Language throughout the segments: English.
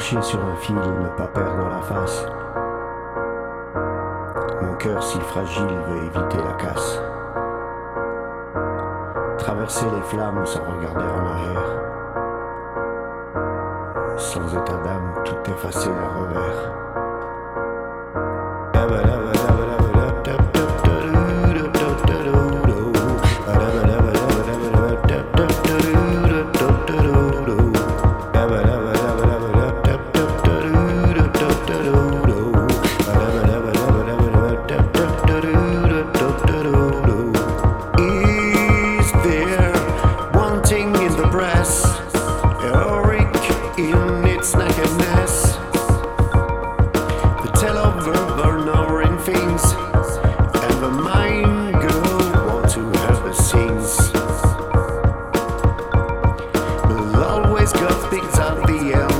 Accroché sur un fil, ne pas perdre la face. Mon cœur si fragile veut éviter la casse. Traverser les flammes sans regarder en arrière. Sans état d'âme, tout effacé à revers. Always got things at the end,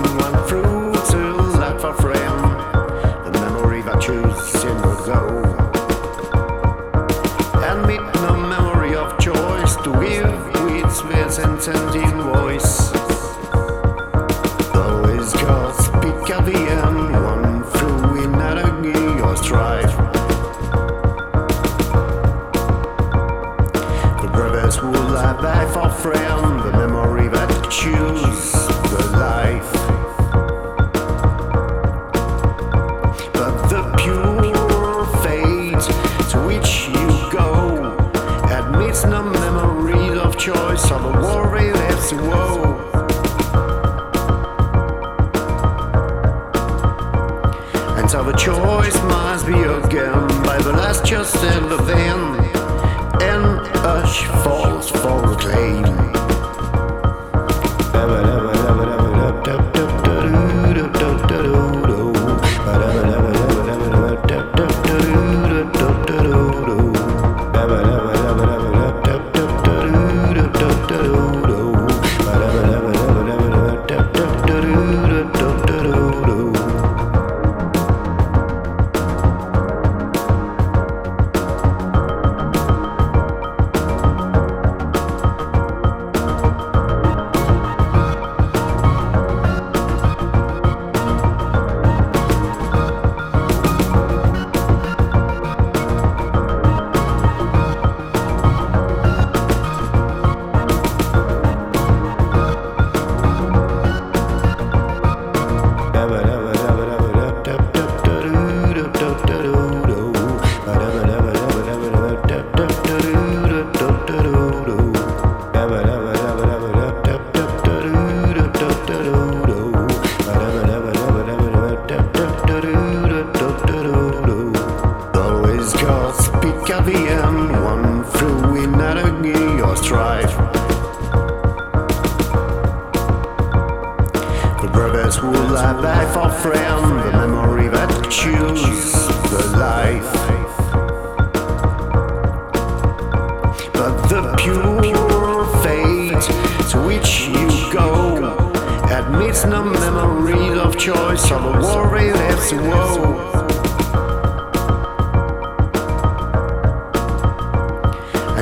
for the memory that choose the life. But the pure fate to which you go admits no memory of choice of a worry that's woe. And so the choice must be again by the last just and the then, Always got speak at the end, one through in agony or strife. The brothers who lie back for friend, the memory that choose the life. But the pure fate to which you go admits no memory of choice of a that's woe.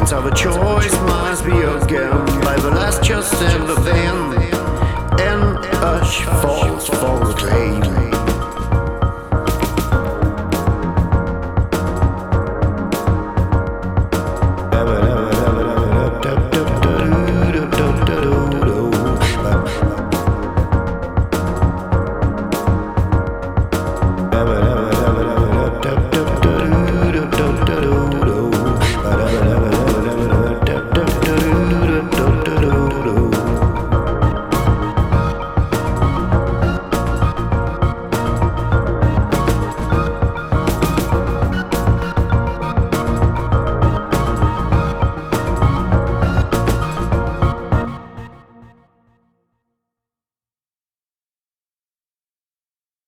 And so the choice must be again by the last just and the then, and hush falls for the claim.